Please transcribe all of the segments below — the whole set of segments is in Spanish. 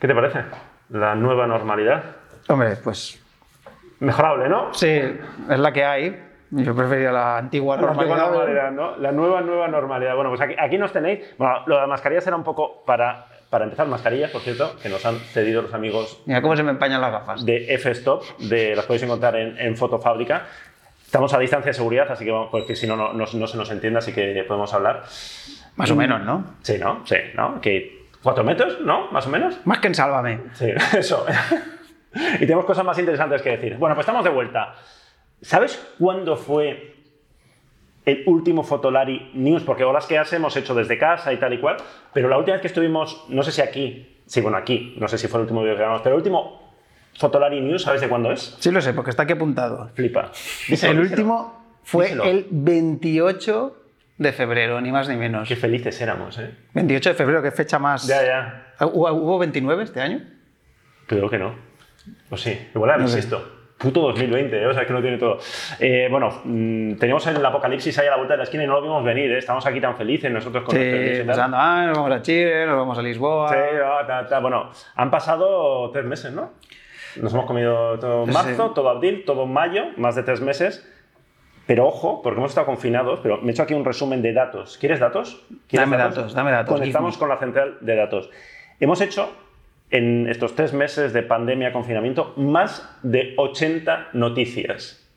¿Qué te parece? La nueva normalidad. Hombre, pues Mejorable, ¿no? sí, es la que hay. Yo prefería la antigua La normalidad. normalidad, ¿no? La nueva, nueva normalidad. Bueno, pues aquí, aquí nos tenéis. Bueno, lo de las mascarillas era un poco para, para empezar, mascarillas, por cierto, que nos han cedido los amigos Mira cómo se me empañan las gafas. de F-Stop, de, las podéis encontrar en, en Fotofábrica. Estamos a distancia de seguridad, así que vamos, porque si no, no, no, no se nos entiende, así que podemos hablar. Más o menos, ¿no? Sí, ¿no? Sí, ¿no? Que cuatro metros, ¿no? Más o menos. Más que en Sálvame. Sí, eso. y tenemos cosas más interesantes que decir. Bueno, pues estamos de vuelta. ¿Sabes cuándo fue el último Fotolari News? Porque olas que hace hemos hecho desde casa y tal y cual, pero la última vez que estuvimos, no sé si aquí, sí, bueno, aquí, no sé si fue el último vídeo que grabamos, pero el último Fotolari News, ¿sabes de cuándo es? Sí lo sé, porque está aquí apuntado. Flipa. el Díselo, último fue Díselo. el 28 de febrero, ni más ni menos. Qué felices éramos, ¿eh? 28 de febrero, ¿qué fecha más? Ya, ya. ¿Hubo, hubo 29 este año? Creo que no. O sí, igual era No sé. esto. Puto 2020, ¿eh? o sea, que no tiene todo. Eh, bueno, mm, teníamos el apocalipsis ahí a la vuelta de la esquina y no lo vimos venir, ¿eh? Estamos aquí tan felices nosotros con Sí, tal. pensando, ah, nos vamos a Chile, nos vamos a Lisboa. Sí, ah, ta, ta. Bueno, han pasado tres meses, ¿no? Nos hemos comido todo Sí. marzo, todo abril, todo mayo, más de tres meses. Pero ojo, porque hemos estado confinados, pero me he hecho aquí un resumen de datos. ¿Quieres datos? ¿Quieres Dame datos, dame datos, Conectamos con la central de datos. Hemos hecho en estos tres meses de pandemia, confinamiento, más de 80 noticias.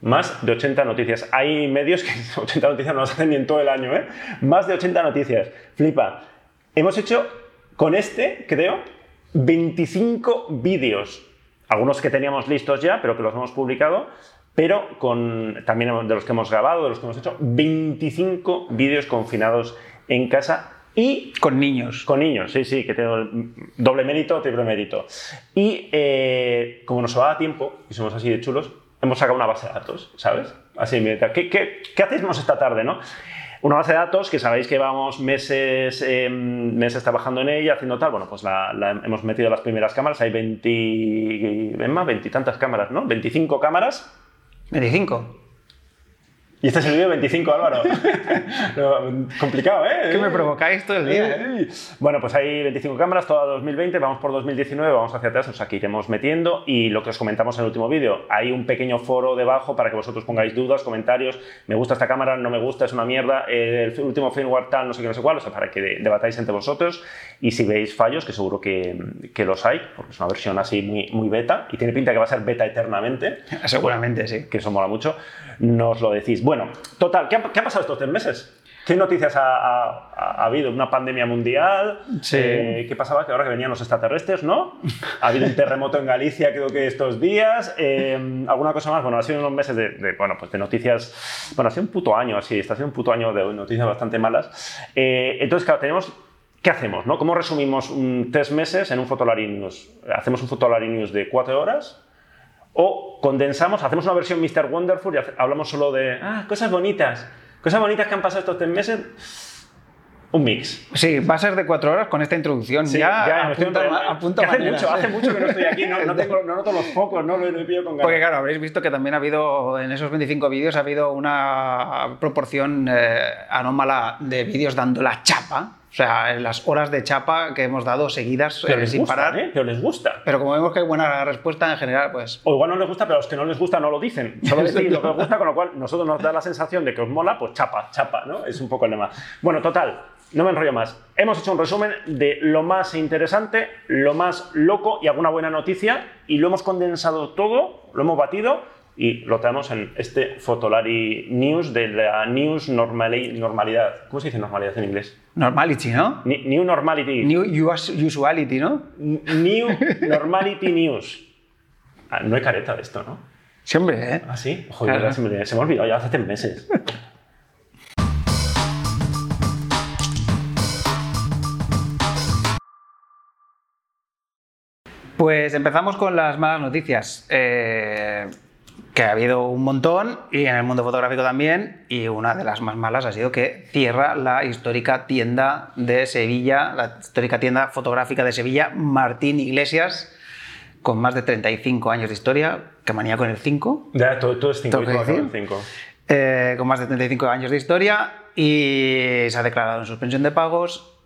Más de 80 noticias. Hay medios que 80 noticias no las hacen ni en todo el año, ¿eh? Más de 80 noticias. Flipa. Hemos hecho con este, creo, 25 vídeos. Algunos que teníamos listos ya, pero que los hemos publicado. Pero con, también de los que hemos grabado, de los que hemos hecho, 25 vídeos confinados en casa y Con niños. con niños, sí, sí, que tengo doble mérito, triple mérito. Y eh, como nos va a tiempo, y somos así de chulos, hemos sacado una base de datos, ¿sabes? Así, mira, ¿qué, qué, qué hacemos esta tarde, no? Una base de datos que sabéis que llevamos meses, eh, meses trabajando en ella, haciendo tal. Bueno, pues la, la hemos metido las primeras cámaras, hay 20, ven más, 20 y tantas cámaras, ¿no? 25 cámaras. 25. Y este es el vídeo 25, Álvaro. No, complicado, ¿eh? Que me provocáis todo el día, ¿eh? Bueno, pues hay 25 cámaras, toda 2020, vamos por 2019, vamos hacia atrás, o sea, que iremos metiendo. Y lo que os comentamos en el último vídeo, hay un pequeño foro debajo para que vosotros pongáis dudas, comentarios. Me gusta esta cámara, no me gusta, es una mierda. El último firmware tal, no sé qué, no sé cuál, o sea, para que de- debatáis entre vosotros. Y si veis fallos, que seguro que, que los hay, porque es una versión así muy, muy beta y tiene pinta que va a ser beta eternamente Seguramente, sí. que eso mola mucho, nos lo decís. Bueno, total, ¿qué ha, qué ha pasado estos tres meses? ¿Qué noticias ha, ha- ha habido? ¿Una pandemia mundial? Sí. Eh, ¿Qué pasaba? Que ahora que venían los extraterrestres, ¿no? Ha habido un terremoto en Galicia, creo que estos días. Eh, ¿Alguna cosa más? Bueno, ha sido unos meses de, de, bueno, pues de noticias. Bueno, ha sido un puto año así, está siendo un puto año de noticias bastante malas. Eh, entonces, claro, tenemos. ¿Qué hacemos? No? ¿Cómo resumimos mm, tres meses en un Fotolari News? ¿Hacemos un Fotolari News de cuatro horas? O condensamos, hacemos una versión Mr. Wonderful y hablamos solo de ah, cosas bonitas. Cosas bonitas que han pasado estos tres meses. Un mix. Sí, va a ser de cuatro horas con esta introducción. Sí, ya, apunta, apunta Que hace mucho, hace mucho que no estoy aquí, no, no, tengo, no noto los focos, no lo, lo pillo con ganas. Porque claro, habréis visto que también ha habido, en esos 25 vídeos, ha habido una proporción eh, anómala de vídeos dando la chapa. O sea, las horas de chapa que hemos dado seguidas pero eh, les sin gusta, parar. ¿eh? Pero les gusta. Pero como vemos que hay buena respuesta en general, pues O igual no les gusta, pero a los que no les gusta no lo dicen. Solo decís lo que os gusta, con lo cual nosotros nos da la sensación de que os mola, pues chapa, chapa, ¿no? Es un poco el lema. Bueno, total, no me enrollo más. Hemos hecho un resumen de lo más interesante, lo más loco y alguna buena noticia, y lo hemos condensado todo, lo hemos batido y lo traemos en este Fotolari News de la News normali- Normalidad. ¿Cómo se dice normalidad en inglés? normality, ¿no? Ni- New Normality. New us- usuality, ¿no? New Normality News. Ah, no hay careta de esto, ¿no? Siempre, ¿eh? ¿Ah, sí? Joder, Claro. se, me, se me ha olvidado ya hace tres meses. Pues empezamos con las malas noticias. Eh, que ha habido un montón y en el mundo fotográfico también. Y una de las más malas ha sido que cierra la histórica tienda de Sevilla, la histórica tienda fotográfica de Sevilla, Martín Iglesias, con más de 35 años de historia. Que manía con el 5. Ya, todo, todo es 5 ¿Tengo que decir? 5. eh, con más de 35 años de historia y se ha declarado en suspensión de pagos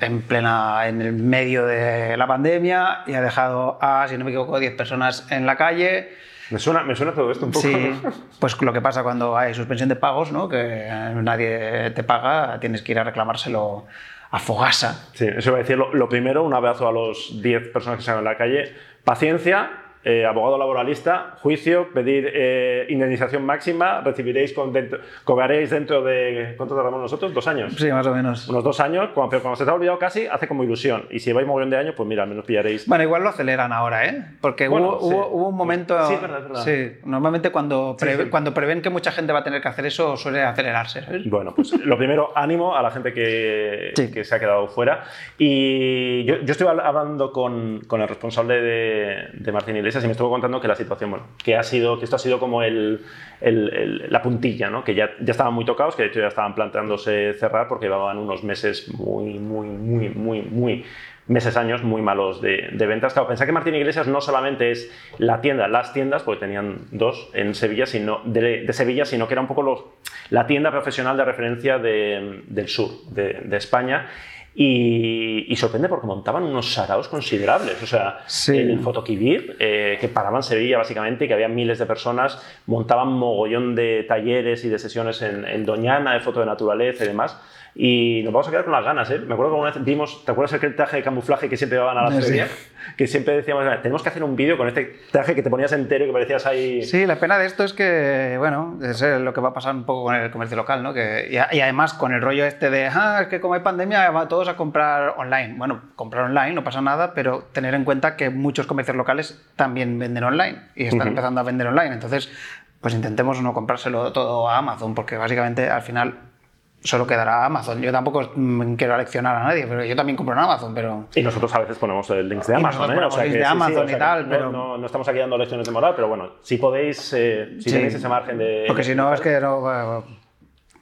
en plena, en el medio de la pandemia y ha dejado a, si no me equivoco, 10 personas en la calle. Me suena, me suena todo esto un poco. Sí, pues lo que pasa cuando hay suspensión de pagos, ¿no? que nadie te paga, tienes que ir a reclamárselo a Fogasa. Sí, eso va a decir lo, lo primero, un abrazo a los 10 personas que se en la calle. Paciencia, eh, abogado laboralista, juicio, pedir eh, indemnización máxima, recibiréis con dentro, cobraréis dentro de, ¿cuánto tardamos nosotros? ¿Dos años? Sí, más o menos. Unos dos años, cuando, pero cuando se te ha olvidado casi, hace como ilusión. Y si un millón de años, pues mira, al menos pillaréis. Bueno, igual lo aceleran ahora, ¿eh? Porque Bueno, hubo, sí. hubo- hubo un momento... Sí, es verdad, es verdad. Sí, normalmente cuando, preve- sí. cuando prevén que mucha gente va a tener que hacer eso, suele acelerarse, ¿sabes? Bueno, pues lo primero, ánimo a la gente que, que se ha quedado fuera. Y yo, yo habl- hablando con, con el responsable de, de Martín Iglesias y me estuvo contando que la situación, bueno, que, ha sido, que esto ha sido como el, la puntilla, ¿no? que ya, ya estaban muy tocados, que de hecho ya estaban planteándose cerrar porque llevaban unos meses muy, muy, muy, muy, muy meses, años muy malos de, ventas. Claro, pensar que Martín Iglesias no solamente es la tienda, las tiendas, porque tenían dos en Sevilla, sino de, Sevilla, sino que era un poco los, la tienda profesional de referencia de- del sur de España. Y, y sorprende porque montaban unos saraos considerables. O sea, Sí. el Fotoquivir, eh, que paraban Sevilla básicamente, y que había miles de personas, montaban mogollón de talleres y de sesiones en, en Doñana, de foto de naturaleza y demás. Y nos vamos a quedar con las ganas, ¿eh? Me acuerdo que una vez vimos, ¿te acuerdas aquel traje de camuflaje que siempre llevaban a la Sí. feria? Que siempre decíamos, tenemos que hacer un vídeo con este traje que te ponías entero y que parecías ahí... Sí, la pena de esto es que, bueno, es lo que va a pasar un poco con el comercio local, ¿no? Que, y, y además con el rollo este de, ah, es que como hay pandemia, van todos a comprar online. Bueno, comprar online no pasa nada, pero tener en cuenta que muchos comercios locales también venden online y están Ujú. empezando a vender online. Entonces, pues intentemos no comprárselo todo a Amazon, porque básicamente al final solo quedará Amazon. Yo tampoco mm, quiero aleccionar a nadie, pero yo también compro en Amazon, pero... Y nosotros a veces ponemos el links de Amazon, ¿eh? ponemos links de Amazon y tal, no, pero- no, no estamos aquí dando lecciones de moral, pero bueno, si podéis, eh, si Sí. tenéis ese margen de... Porque si no, es que no... eh,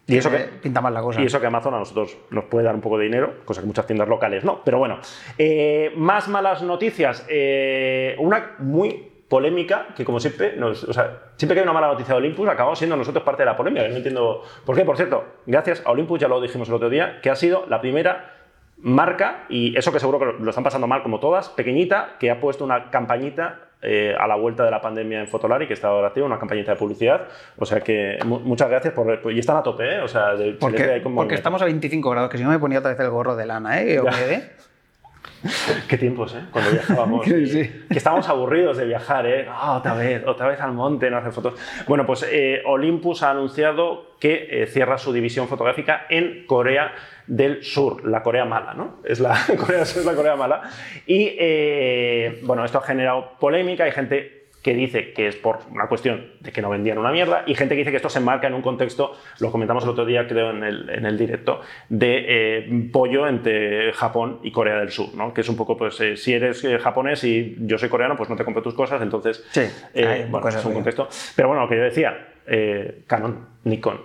Y eso eh, que, pinta mal la cosa. Y eso que Amazon a nosotros nos puede dar un poco de dinero, cosa que muchas tiendas locales no. Pero bueno, Eh, más malas noticias. Eh, una muy polémica que, como siempre, nos- o sea, siempre que hay una mala noticia de Olympus, acabamos siendo nosotros parte de la polémica. No entiendo por qué. Por cierto, gracias a Olympus, ya lo dijimos el otro día, que ha sido la primera marca, y eso que seguro que lo están pasando mal como todas, pequeñita, que ha puesto una campañita eh, a la vuelta de la pandemia en Fotolari, que está ahora activa, una campañita de publicidad. O sea que mu- muchas gracias por... Y están a tope, ¿eh? O sea, de- Porque, porque estamos a 25 grados, que si no me ponía otra vez el gorro de lana, ¿eh? O. Qué tiempos, ¿eh? Cuando viajábamos. Sí, sí. Que estábamos aburridos de viajar, ¿eh? Ah, otra vez, otra vez al monte, no hacer fotos. Bueno, pues eh, Olympus ha anunciado que eh, cierra su división fotográfica en Corea del Sur, la Corea mala, ¿no? Es la Corea del Sur, es la Corea mala. Y, eh, bueno, esto ha generado polémica, hay gente que dice que es por una cuestión de que no vendían una mierda y gente que dice que esto se enmarca en un contexto, lo comentamos el otro día creo en el, en el directo, de eh, pollo entre Japón y Corea del Sur, ¿no? que es un poco, pues, eh, si eres eh, japonés y yo soy coreano, pues no te compro tus cosas, entonces, Sí, hay bueno, cosas es un contexto. Pero bueno, lo que yo decía, Canon, Nikon,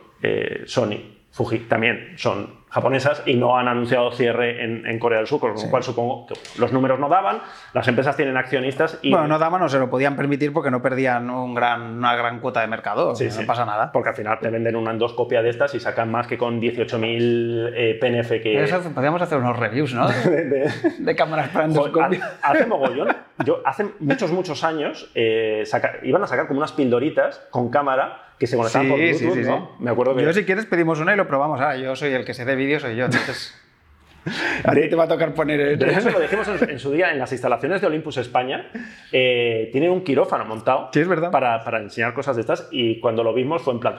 Sony, Fuji también son japonesas y no han anunciado cierre en, en Corea del Sur, con lo cual supongo que los números no daban, las empresas tienen accionistas y... Bueno, no daban, no se lo podían permitir porque no perdían un gran, una gran cuota de mercado. Sí, no sí. pasa nada. Porque al final te venden una endoscopia de estas y sacan más que con 18.000 eh, PNF que... Eso, podríamos hacer unos reviews, ¿no? de- de- De cámaras para ha- hace mogollón. Yo hace muchos, muchos años eh, saca- iban a sacar como unas pildoritas con cámara que se conectaban por Bluetooth, ¿no? Me acuerdo que... Yo, si quieres, pedimos una y lo probamos. Ah, yo soy el que se dé vídeo, soy yo. Entonces, a ti te va a tocar poner el. De hecho, lo dijimos en, en su día en las instalaciones de Olympus España. eh, tienen un quirófano montado Sí, es verdad. Para, para enseñar cosas de estas y cuando lo vimos fue en plan,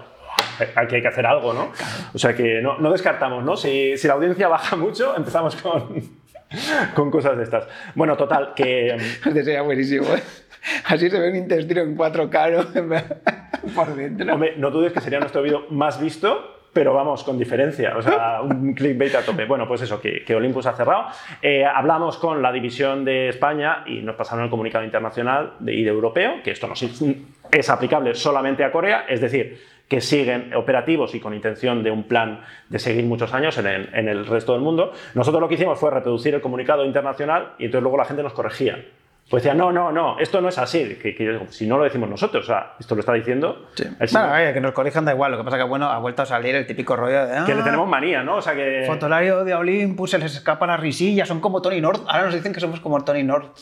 aquí hay que hacer algo, ¿no? O sea que no, no descartamos, ¿no? Si, si la audiencia baja mucho, empezamos con, con cosas de estas. Bueno, total, que... Este sería buenísimo. ¿eh? Así se ve un intestino en 4K, ¿no? Por dentro. Hombre, no dudes que sería nuestro vídeo más visto, pero vamos, con diferencia. O sea, un clickbait a tope. Bueno, pues eso, que, que Olympus ha cerrado. Eh, hablamos con la división de España y nos pasaron el comunicado internacional de, y de europeo, que esto no es, es aplicable solamente a Corea, es decir, que siguen operativos y con intención de un plan de seguir muchos años en el, en el resto del mundo. Nosotros lo que hicimos fue reproducir el comunicado internacional y entonces luego la gente nos corregía. Pues decía, no, no, no, esto no es así. Que, que yo digo, si no lo decimos nosotros, o sea, esto lo está diciendo. Sí. el Bueno, oye, que nos corrijan da igual. Lo que pasa que, bueno, ha vuelto a salir el típico rollo de. que le "Ah, tenemos manía, ¿no? O sea que. Fotolario de Olympus, se les escapa la risilla, son como Tony North. Ahora nos dicen que somos como Tony North,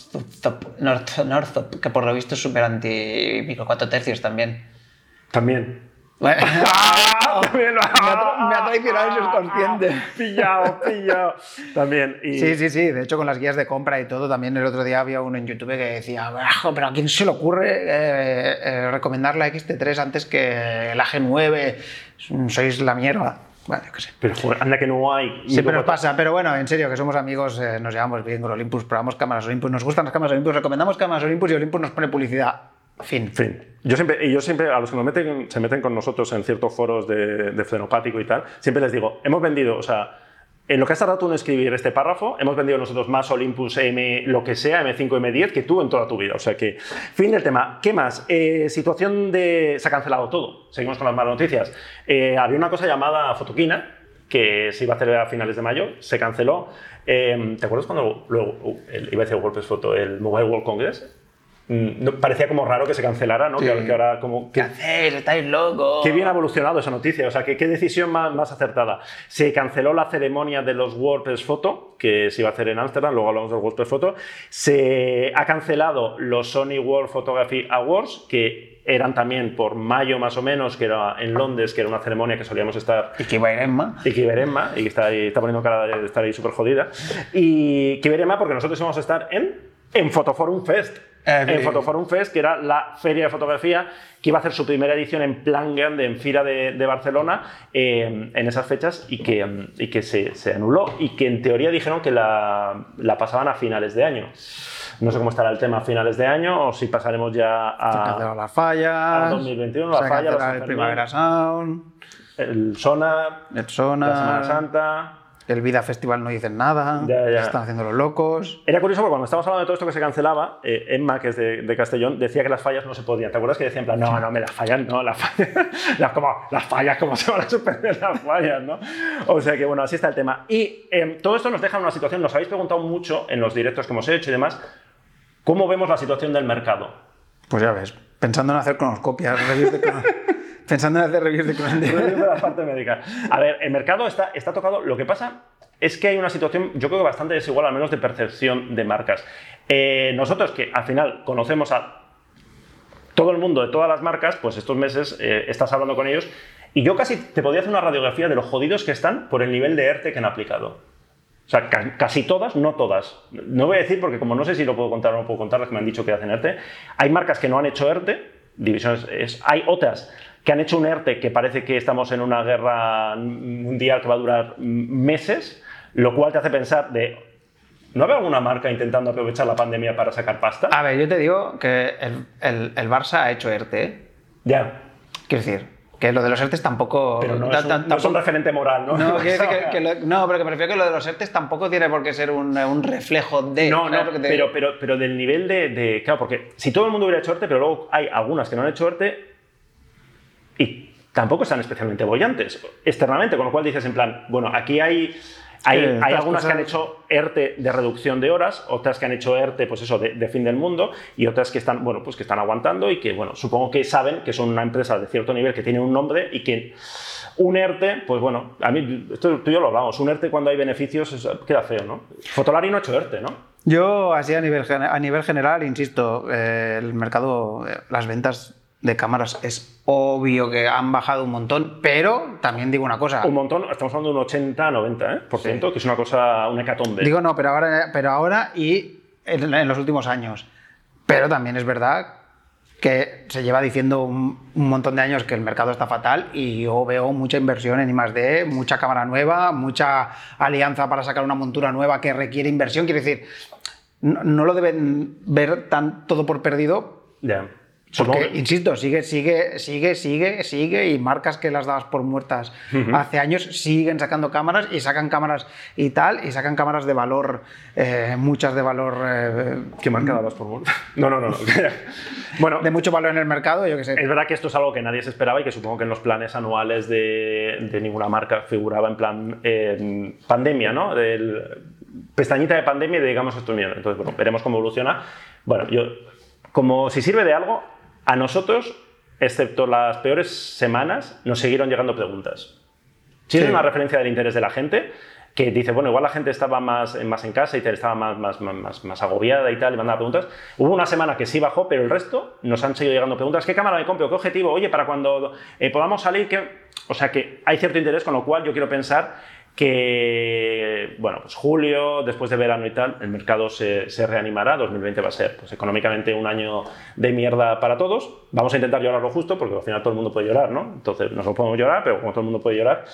North, North que por lo visto es súper anti micro 4 tercios también. También. Bueno, Lo- me, ha, tra- me ha traicionado el subconsciente. Pillado, pillado. También. Y, Sí, sí, sí. De hecho, con las guías de compra y todo, también el otro día había uno en YouTube que decía, "Ajo, pero ¿a quién se le ocurre eh, eh, recomendar la XT3 antes que la G9? Sois la mierda. Bueno, yo qué sé. Pero joder, anda que no hay. Siempre nos pasa, pero bueno, en serio, que somos amigos, eh, nos llevamos bien con Olympus, probamos cámaras Olympus, nos gustan las cámaras Olympus, recomendamos cámaras Olympus y Olympus nos pone publicidad. Fin. Fin, yo siempre, y yo siempre, a los que nos meten, se meten con nosotros en ciertos foros de, de frenopático y tal, siempre les digo, hemos vendido, o sea, en lo que has tardado tú en escribir este párrafo, hemos vendido nosotros más Olympus M, lo que sea, M5, M10, que tú en toda tu vida. O sea que, fin del tema. ¿Qué más? Eh, situación de... Se ha cancelado todo. Seguimos con las malas noticias. Eh, había una cosa llamada Fotoquina, que se iba a hacer a finales de mayo, se canceló. Eh, ¿Te acuerdas cuando luego, el, iba a decir WordPress Photo, el Mobile World Congress? Mm, no- parecía como raro que se cancelara, ¿no? Sí. Que, que ahora como... ¿Qué que- hacéis? ¿Estáis locos? Qué bien ha evolucionado esa noticia, o sea, que qué decisión más, más acertada. Se canceló la ceremonia de los WordPress Photo, que se iba a hacer en Ámsterdam, luego hablamos del WordPress Photo. Se ha cancelado los Sony World Photography Awards, que eran también por mayo más o menos, que era en Londres, que era una ceremonia que solíamos estar Y que va a ir Emma. y Kiberemma, y que está, ahí, está poniendo cara de estar ahí súper jodida. Y Kiberemma porque nosotros íbamos a estar en, en Photoforum Fest. Eh, en bien. Photoforum Fest, que era la feria de fotografía que iba a hacer su primera edición en plan grande en Fira de, de Barcelona eh, en esas fechas y que, mm, y que se, se anuló y que en teoría dijeron que la, la pasaban a finales de año. No sé cómo estará el tema a finales de año o si pasaremos ya a, las fallas. a 2021, la falla, el. Primavera Sound, el Sonar, el Sona, la Semana Santa. El Vida Festival no dicen nada. Ya, ya. se Están haciendo los locos. Era curioso porque cuando estábamos hablando de todo esto que se cancelaba, eh, Emma, que es de, de Castellón, decía que las fallas no se podían. ¿Te acuerdas que decía en plan, no, no, me las fallas, no, las fallas, las, como, las fallas, ¿cómo se van a suspender las fallas, no? O sea que bueno, así está el tema. Y eh, todo esto nos deja en una situación, nos habéis preguntado mucho en los directos que hemos hecho y demás, ¿cómo vemos la situación del mercado? Pues ya ves, pensando en hacer cronoscopias, pensando en hacer reviews de de la parte médica. A ver, el mercado está, está tocado. Lo que pasa es que hay una situación, yo creo que bastante desigual, al menos de percepción de marcas. Eh, nosotros que al final conocemos a todo el mundo de todas las marcas, pues estos meses eh, estás hablando con ellos y yo casi te podría hacer una radiografía de los jodidos que están por el nivel de ERTE que han aplicado. O sea, ca- casi todas, no todas. No voy a decir porque como no sé si lo puedo contar o no puedo contar, las que me han dicho que hacen ERTE. Hay marcas que no han hecho ERTE, divisiones, es- hay otras que han hecho un ERTE que parece que estamos en una guerra mundial que va a durar meses, lo cual te hace pensar de, ¿no habrá alguna marca intentando aprovechar la pandemia para sacar pasta? A ver, yo te digo que el, el- el Barça ha hecho ERTE. Ya, Quiero decir, que lo de los ERTEs tampoco. pero no, ta- es un, ta- no es un tampoco- referente moral, ¿no? No, que, que lo- no, pero que me refiero que lo de los ERTEs tampoco tiene por qué ser un, un reflejo de. No, ¿sabes no, te pero, pero, pero del nivel de, de- Claro, porque si todo el mundo hubiera hecho ERTE, pero luego hay algunas que no han hecho ERTE y tampoco están especialmente bollantes externamente, con lo cual dices en plan, bueno, aquí hay. Hay, Sí, hay algunas que han cosas- hecho ERTE de reducción de horas, otras que han hecho ERTE, pues eso, de, de fin del mundo, y otras que están, bueno, pues que están aguantando y que, bueno, supongo que saben que son una empresa de cierto nivel que tiene un nombre y que un ERTE, pues bueno, a mí, esto tú y yo lo hablamos, un ERTE cuando hay beneficios es- queda feo, ¿no? Fotolari no ha hecho ERTE, ¿no? Yo, así a nivel, a nivel general, insisto, eh, el mercado, eh, las ventas de cámaras es obvio que han bajado un montón, pero también digo una cosa. Un montón, estamos hablando de un 80-90%, ¿eh? Por ciento, que es una cosa, una hecatombe. Digo no, pero ahora, pero ahora y en, en los últimos años. Pero también es verdad que se lleva diciendo un, un montón de años que el mercado está fatal y yo veo mucha inversión en I+D, mucha cámara nueva, mucha alianza para sacar una montura nueva que requiere inversión. Quiero decir, no, no lo deben ver tan todo por perdido ya. Supongo porque, que- insisto, sigue, sigue, sigue, sigue, sigue, y marcas que las dabas por muertas hace años siguen sacando cámaras y sacan cámaras y tal, y sacan cámaras de valor, eh, muchas de valor, eh, ¿Qué marca dabas por muerto? No, no, no. no. bueno, de mucho valor en el mercado, yo qué sé. es verdad que esto es algo que nadie se esperaba y que supongo que en los planes anuales de, de ninguna marca figuraba en plan eh, pandemia, ¿no? Del- pestañita de pandemia y dedicamos estos millones. Entonces, bueno, veremos cómo evoluciona. Bueno, yo, como si sirve de algo, a nosotros, excepto las peores semanas, nos siguieron llegando preguntas. Si es una referencia del interés de la gente, que dice, bueno, igual la gente estaba más, más en casa y estaba más, más, más, más agobiada y tal, y mandaba preguntas. Hubo una semana que sí bajó, pero el resto nos han seguido llegando preguntas. ¿Qué cámara me compro? ¿Qué objetivo? Oye, para cuando eh, podamos salir, ¿qué? O sea que hay cierto interés, con lo cual yo quiero pensar que, bueno, pues julio, después de verano y tal, el mercado se, se, reanimará. 2020 va a ser, pues económicamente, un año de mierda para todos. Vamos a intentar llorar lo justo, porque al final todo el mundo puede llorar, ¿no? Entonces, no podemos llorar, pero como todo el mundo puede llorar.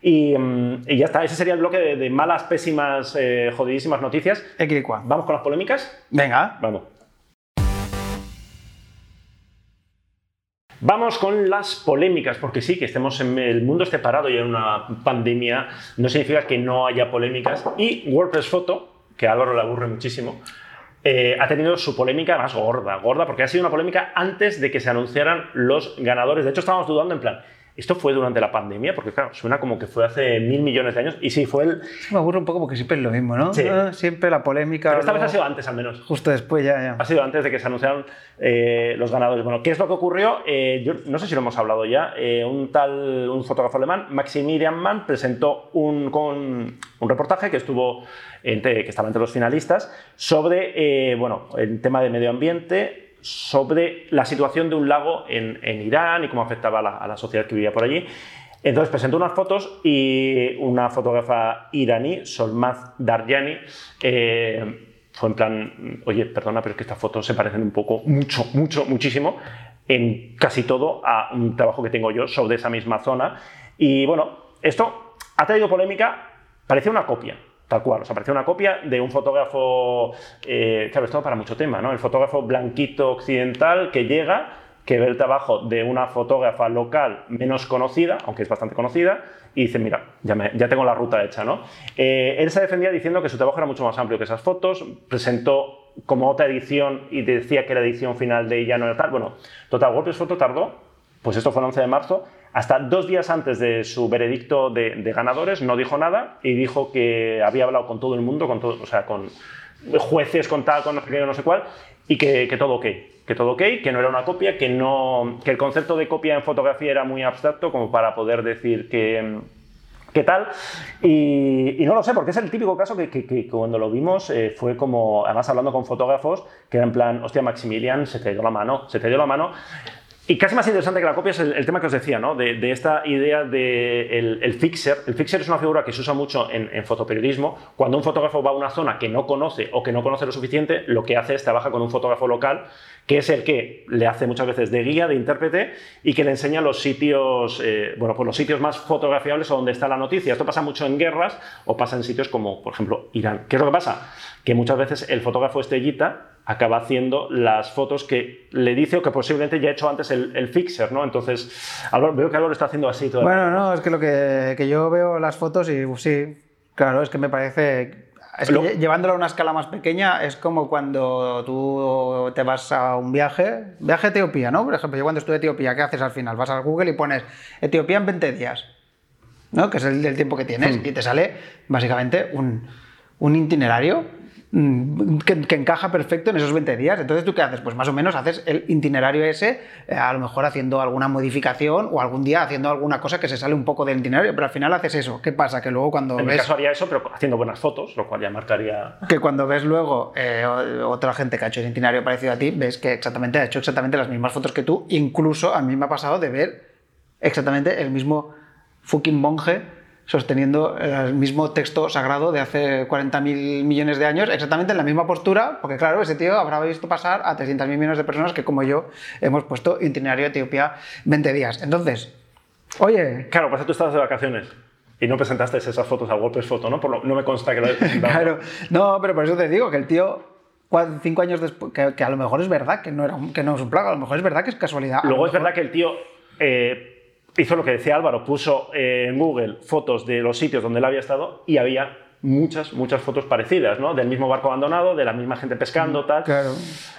Y, mm, y ya está, ese sería el bloque de, de malas, pésimas, eh, jodidísimas noticias. Equilicuá. ¿Vamos con las polémicas? Venga. Vamos. Vamos con las polémicas, porque sí, que estemos en el mundo esté parado y en una pandemia no significa que no haya polémicas. Y WordPress Photo, que a Álvaro le aburre muchísimo, eh, ha tenido su polémica más gorda, gorda, porque ha sido una polémica antes de que se anunciaran los ganadores. De hecho, estábamos dudando en plan, esto fue durante la pandemia, porque claro, suena como que fue hace mil millones de años. Y sí, fue el. Me aburre un poco porque siempre es lo mismo, ¿no? Sí. Ah, Siempre la polémica. Pero esta vez ha sido antes, al menos. Justo después ya, ya. Ha sido antes de que se anunciaran eh, los ganadores. Bueno, ¿qué es lo que ocurrió? Eh, yo no sé si lo hemos hablado ya. Eh, un tal, un fotógrafo alemán, Maximilian Mann, presentó un, con, un reportaje que estuvo entre- que estaba entre los finalistas sobre, eh, bueno, el tema de medio ambiente, sobre la situación de un lago en, Irán y cómo afectaba a la, sociedad que vivía por allí. Entonces presentó unas fotos y una fotógrafa iraní, Solmaz Darjani, eh, fue en plan, oye, perdona, pero es que estas fotos se parecen un poco, mucho, mucho, muchísimo, en casi todo a un trabajo que tengo yo sobre esa misma zona. Y bueno, esto ha traído polémica, parecía una copia, tal cual, o sea, una copia de un fotógrafo, eh, claro, esto para mucho tema, ¿no? El fotógrafo blanquito occidental que llega, que ve el trabajo de una fotógrafa local menos conocida, aunque es bastante conocida, y dice, mira, ya, ya tengo la ruta hecha, ¿no? Eh, él se defendía diciendo que su trabajo era mucho más amplio que esas fotos, presentó como otra edición y decía que la edición final de ella no era tal. Bueno, total, WordPress Photo tardó, pues esto fue el 11 de marzo, hasta dos días antes de su veredicto de, ganadores, no dijo nada y dijo que había hablado con todo el mundo, con todo, o sea, con jueces, con tal, con no sé no sé cuál, y que, que todo ok, que todo ok, que no era una copia, que, no, que el concepto de copia en fotografía era muy abstracto como para poder decir que, qué tal. Y, no lo sé, porque es el típico caso que cuando lo vimos eh, fue como, además hablando con fotógrafos, que era en plan, hostia, Maximilian, se te dio la mano, se te dio la mano. Y casi más interesante que la copia es el, tema que os decía, ¿no? De, esta idea de el, fixer. El fixer es una figura que se usa mucho en, en fotoperiodismo. Cuando un fotógrafo va a una zona que no conoce o que no conoce lo suficiente, lo que hace es trabaja con un fotógrafo local, que es el que le hace muchas veces de guía, de intérprete, y que le enseña los sitios, eh, bueno, pues los sitios más fotografiables o donde está la noticia. Esto pasa mucho en guerras o pasa en sitios como, por ejemplo, Irán. ¿Qué es lo que pasa? Que muchas veces el fotógrafo estrellita acaba haciendo las fotos que le dice o que posiblemente ya ha hecho antes el, el fixer, ¿no? Entonces, Álvaro, veo que Álvaro está haciendo así todo. Bueno, no, es que lo que, que yo veo las fotos y uf, sí, claro, es que me parece... Es que Lo- lle- llevándolo a una escala más pequeña es como cuando tú te vas a un viaje, viaje a Etiopía, ¿no? Por ejemplo, yo cuando estuve en Etiopía, ¿qué haces al final? Vas al Google y pones Etiopía en 20 días, ¿no? Que es el del tiempo que tienes y te sale básicamente un, un itinerario mm, que, que encaja perfecto en esos 20 días. Entonces, ¿tú qué haces? Pues más o menos haces el itinerario ese, eh, a lo mejor haciendo alguna modificación o algún día haciendo alguna cosa que se sale un poco del itinerario, pero al final haces eso. ¿Qué pasa? Que luego cuando en mi ves... caso haría eso, pero haciendo buenas fotos, lo cual ya marcaría... Que cuando ves luego eh, otra gente que ha hecho el itinerario parecido a ti, ves que exactamente ha hecho exactamente las mismas fotos que tú. Incluso a mí me ha pasado de ver exactamente el mismo fucking monje sosteniendo el mismo texto sagrado de hace 40.000 millones de años, exactamente en la misma postura, porque claro, ese tío habrá visto pasar a 300.000 millones de personas que como yo hemos puesto itinerario Etiopía 20 días. Entonces, oye, Claro, pasa tú estabas de vacaciones y no presentaste esas fotos a WordPress Photo, ¿no? Por lo- no me consta que lo hayas. Claro, no, pero por eso te digo que el tío, cua- cinco años después, que, que a lo mejor es verdad que no, era que no es un plaga, a lo mejor es verdad que es casualidad. Luego es mejor- verdad que el tío eh, hizo lo que decía Álvaro, puso eh, en Google fotos de los sitios donde él había estado y había muchas, muchas fotos parecidas, ¿no? Del mismo barco abandonado, de la misma gente pescando, tal. Claro.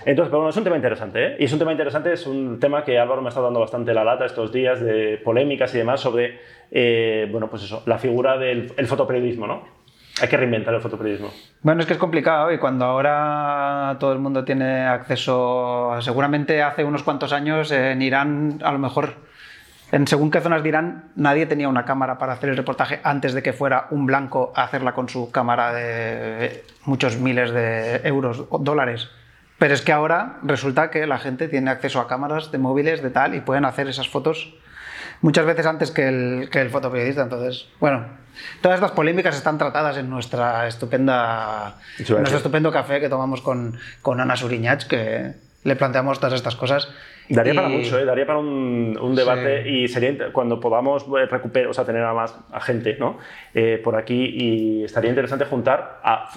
Entonces, pero bueno, es un tema interesante, ¿eh? Y es un tema interesante, es un tema que Álvaro me está dando bastante la lata estos días de polémicas y demás sobre, eh, bueno, pues eso, la figura del el fotoperiodismo, ¿no? Hay que reinventar el fotoperiodismo. Bueno, es que es complicado y cuando ahora todo el mundo tiene acceso, seguramente hace unos cuantos años en Irán a lo mejor en según qué zonas de Irán nadie tenía una cámara para hacer el reportaje antes de que fuera un blanco a hacerla con su cámara de muchos miles de euros o dólares. Pero es que ahora resulta que la gente tiene acceso a cámaras de móviles de tal y pueden hacer esas fotos muchas veces antes que el, que el fotoperiodista. Entonces, bueno, todas estas polémicas están tratadas en nuestra estupenda, en nuestro estupendo café que tomamos con, con Ana Suriñach, que le planteamos todas estas cosas. Daría Y- para mucho, ¿eh? daría para un, un debate y sería cuando podamos eh, recuperar, o sea, tener a más a gente ¿no? Eh, por aquí y estaría interesante juntar a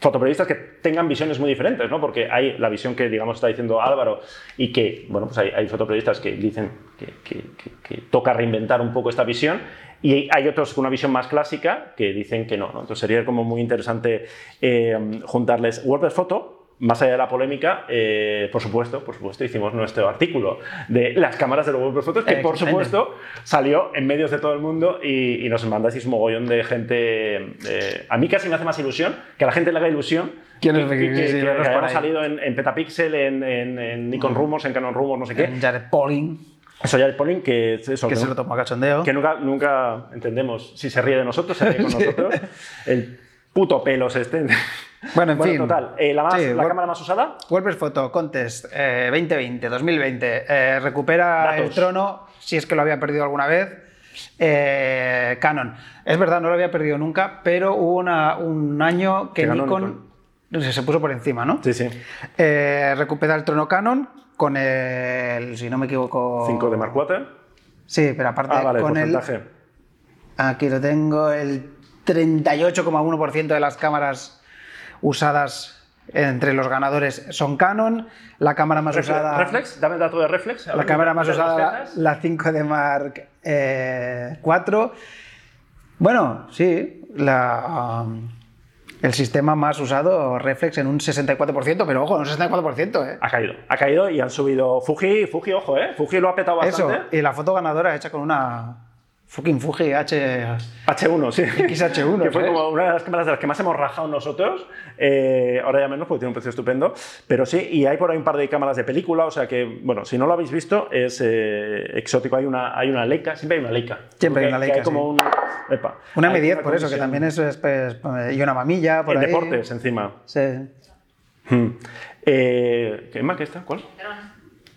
fotoperiodistas que tengan visiones muy diferentes, ¿no? porque hay la visión que digamos está diciendo Álvaro y que, bueno, pues hay, hay fotoperiodistas que dicen que, que- que- que toca reinventar un poco esta visión y hay otros con una visión más clásica que dicen que no, ¿no? entonces sería como muy interesante eh, juntarles WordPress Photo más allá de la polémica, eh, por supuesto, por supuesto, hicimos nuestro artículo de las cámaras de los Photos, que por supuesto salió en medios de todo el mundo y, y nos mandasteis un mogollón de gente. eh, a mí casi me hace más ilusión que a la gente le haga ilusión. ¿Quién es- que, que- sí, que- que ahí? salido en, en Petapixel, en, en- en Nikon Rumors, en Canon Rumors, no sé qué. en Jared Polling, Eso ya el polling que es eso. que se lo tomó a cachondeo. que nunca, nunca entendemos si se ríe de nosotros, se ríe con nosotros. El puto pelos este. Bueno, en fin. total. eh, la más- Sí, la Word- cámara más usada, WordPress Photo Contest eh, 2020, 2020. eh, recupera Datos. el trono, si es que lo había perdido alguna vez. Canon. Es verdad, no lo había perdido nunca, pero hubo una- un año que Nikon se, puso por encima, ¿no? Sí, sí. Recupera el trono Canon con el, si no me equivoco... 5 de Mark IV. Sí, pero aparte Ah, vale, con el... porcentaje. Aquí lo tengo, el 38,1% de las cámaras usadas entre los ganadores son Canon, la cámara más usada... Reflex, dame el dato de Reflex. La cámara más usada, la 5 de Mark eh, 4. Bueno, sí, la, um, el sistema más usado, Reflex, en un 64%, pero ojo, un 64%, ¿eh? Ha caído, ha caído y han subido Fuji, Fuji, ojo, ¿eh? Fuji lo ha petado Eso, bastante. y la foto ganadora hecha con una fucking Fuji H... H1, sí. XH1, que fue ¿sabes? como una de las cámaras de las que más hemos rajado nosotros. Eh, ahora ya menos porque tiene un precio estupendo. Pero sí, y hay por ahí un par de cámaras de película. O sea que, bueno, si no lo habéis visto, es eh, exótico. Hay una, hay una Leica, siempre hay una Leica. Siempre hay una Leica, como sí. un. epa, Una hay M10, por eso, que también es, es, pues, y una mamilla por En ahí. deportes, encima. Sí. Hmm. Eh, ¿Qué más que está? ¿Cuál?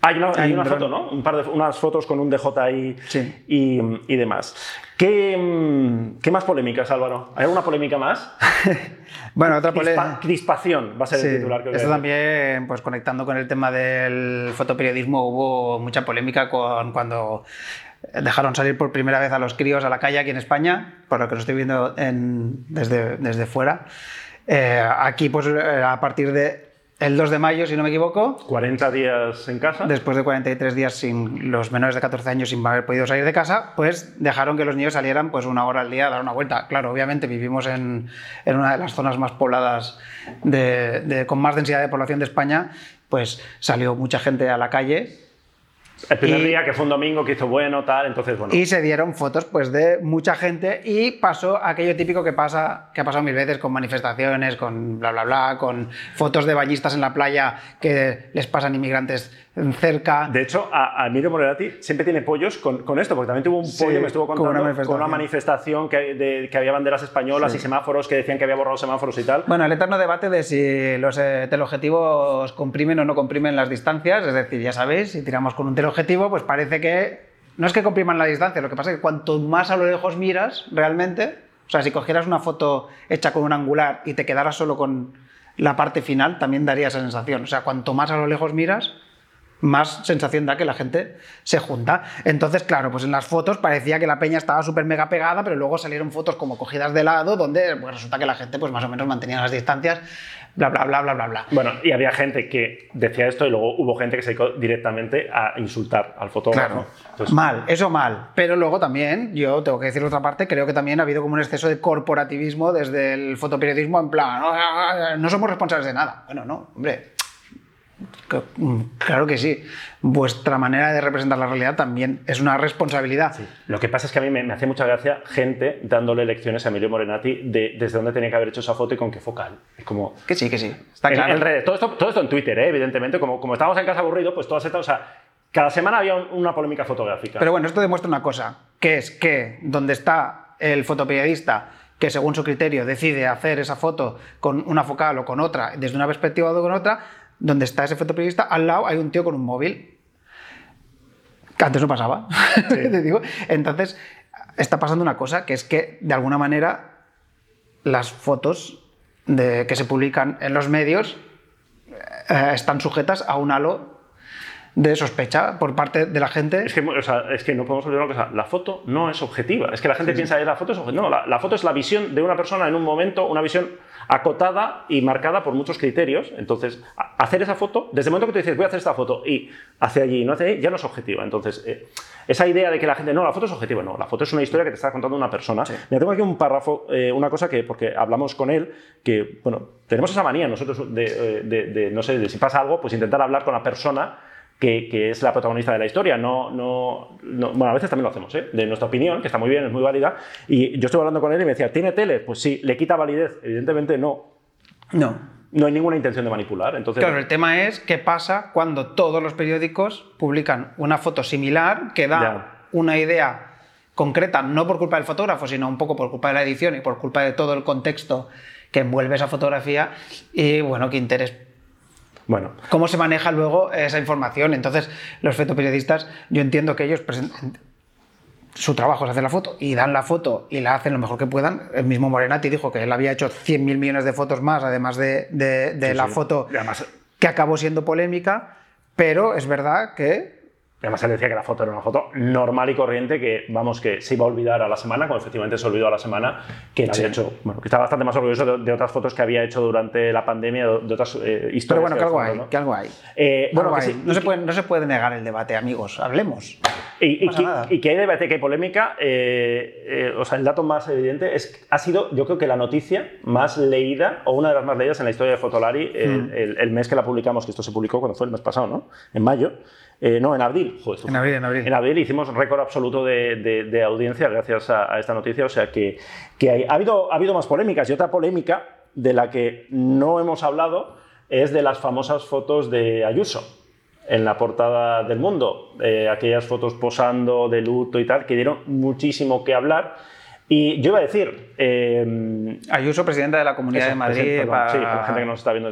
Hay una, hay una un foto. ¿no? Un par de, unas fotos con un DJ ahí Sí. y, y demás. ¿Qué, mm, ¿Qué más polémicas, Álvaro? ¿Hay alguna polémica más? Bueno, otra polémica. crispación va a ser Sí, el titular. que esto es. también, pues conectando con el tema del fotoperiodismo, hubo mucha polémica con cuando dejaron salir por primera vez a los críos a la calle aquí en España, por lo que lo estoy viendo en- desde, desde fuera. Eh, aquí, pues eh, a partir de el 2 de mayo, si no me equivoco, 40 días en casa. después de 43 días sin los menores de 14 años sin haber podido salir de casa, pues dejaron que los niños salieran pues una hora al día a dar una vuelta. Claro, obviamente vivimos en, en una de las zonas más pobladas, de, de- con más densidad de población de España, pues salió mucha gente a la calle el primer y- día, que fue un domingo, que hizo bueno, tal. Entonces, bueno. y se dieron fotos pues de mucha gente y pasó aquello típico que pasa que ha pasado mil veces con manifestaciones con bla bla bla con fotos de bañistas en la playa que les pasan inmigrantes cerca De hecho, a, a Emilio siempre tiene pollos con, con esto, porque también tuvo un Sí, pollo, me estuvo con contando, una con una manifestación. manifestación que, de- que había banderas españolas Sí. y semáforos que decían que había borrado semáforos y tal. Bueno, el eterno debate de si los eh, teleobjetivos comprimen o no comprimen las distancias, es decir, ya sabéis, si tiramos con un teleobjetivo, pues parece que no es que compriman la distancia, lo que pasa es que cuanto más a lo lejos miras realmente, o sea, si cogieras una foto hecha con un angular y te quedaras solo con la parte final, también daría esa sensación. O sea, cuanto más a lo lejos miras, más sensación da que la gente se junta. Entonces, claro, pues en las fotos parecía que la peña estaba súper mega pegada, pero luego salieron fotos como cogidas de lado, donde pues, resulta que la gente pues más o menos mantenía las distancias, bla, bla, bla, bla, bla, bla. Bueno, y había gente que decía esto y luego hubo gente que se dedicó directamente a insultar al fotógrafo. Claro, Entonces, mal, eso mal. Pero luego también, yo tengo que decir otra parte, creo que también ha habido como un exceso de corporativismo desde el fotoperiodismo en plan, no, no somos responsables de nada. Bueno, no, hombre. Mm, claro que sí. Vuestra manera de representar la realidad también es una responsabilidad. Lo que pasa es que a mí me, hace mucha gracia gente dándole lecciones a Emilio Morenati de desde dónde tenía que haber hecho esa foto y con qué focal. Es como... Que sí, que sí. Está claro. todo, esto, todo esto en Twitter, ¿eh? evidentemente. Como, como estábamos en casa aburrido, pues todas estas... O sea, cada semana había una polémica fotográfica. Pero bueno, esto demuestra una cosa, que es que donde está el fotoperiodista que según su criterio decide hacer esa foto con una focal o con otra, desde una perspectiva o con otra, donde está ese fotoperiodista, al lado hay un tío con un móvil. Que antes no pasaba. Te digo. Entonces, está pasando una cosa, que es que de alguna manera las fotos de, que se publican en los medios eh, están sujetas a un halo de sospecha por parte de la gente. Es que, es que no podemos olvidar una cosa, la foto no es objetiva. Es que la gente piensa que la foto es objetiva. No, la, la, foto es la visión de una persona en un momento, una visión acotada y marcada por muchos criterios. Entonces, hacer esa foto, desde el momento que tú dices voy a hacer esta foto y hacia allí y no hacia allí, ya no es objetiva. Entonces, eh, esa idea de que la gente, no, la foto es objetiva, no, la foto es una historia que te está contando una persona. me tengo aquí un párrafo, eh, una cosa que, porque hablamos con él, que, bueno, tenemos esa manía nosotros de, eh, de, no sé, de si pasa algo, pues intentar hablar con la persona que, es la protagonista de la historia. No, no, bueno, a veces también lo hacemos, ¿eh? de nuestra opinión, que está muy bien, es muy válida. Y yo estuve hablando con él y me decía, ¿tiene tele? Pues sí, ¿le quita validez? Evidentemente no. No. No hay ninguna intención de manipular. Entonces... Claro, el tema es qué pasa cuando todos los periódicos publican una foto similar que da una idea concreta, no por culpa del fotógrafo, sino un poco por culpa de la edición y por culpa de todo el contexto que envuelve esa fotografía. Y bueno, qué interés bueno. ¿Cómo se maneja luego esa información? Entonces, los fotoperiodistas, yo entiendo que ellos su trabajo es hacer la foto y dan la foto y la hacen lo mejor que puedan. El mismo Morenati dijo que él había hecho 100.000 millones de fotos más, además de, la foto que acabó siendo polémica, pero es verdad que Además, él decía que la foto era una foto normal y corriente que, vamos, que se iba a olvidar a la semana, cuando efectivamente se olvidó a la semana, que él había hecho, bueno, que estaba bastante más orgulloso de, otras fotos que había hecho durante la pandemia, de, otras eh, historias. Pero bueno, que, algo hay, que algo hay. Eh, bueno, no, se puede, no se puede negar el debate, amigos, hablemos. Y, que, hay debate, que hay polémica, eh, o sea, el dato más evidente es ha sido, yo creo que la noticia más leída, o una de las más leídas en la historia de Fotolari, hmm. el, el mes que la publicamos, que esto se publicó cuando fue el mes pasado, ¿no? En mayo. Eh, no, en abril. en abril, en abril. En abril hicimos un récord absoluto de, audiencia gracias a, esta noticia. O sea que, que ha, habido, ha habido más polémicas. Y otra polémica de la que no hemos hablado es de las famosas fotos de Ayuso en la portada del mundo. Eh, aquellas fotos posando de luto y tal, que dieron muchísimo que hablar. Y yo iba a decir... Eh, Ayuso, presidenta de la Comunidad de Madrid. Sí, para la gente que nos está viendo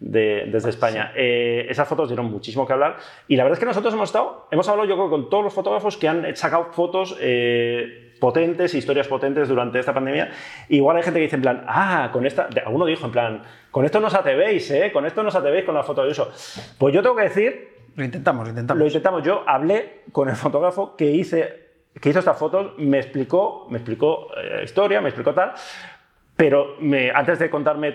desde, España. Eh, esas fotos dieron muchísimo que hablar. Y la verdad es que nosotros hemos estado, hemos hablado yo creo con todos los fotógrafos que han sacado fotos eh, potentes, historias potentes durante esta pandemia. Igual hay gente que dice en plan, ah, con esta, alguno dijo en plan, con esto no os atrevéis, ¿eh? Con esto no os atrevéis con la foto de Ayuso. Pues yo tengo que decir... Lo intentamos, lo intentamos. Lo intentamos. Yo hablé con el fotógrafo que hice que hizo estas fotos me explicó, me explicó eh, historia, me explicó tal, pero me, antes de contarme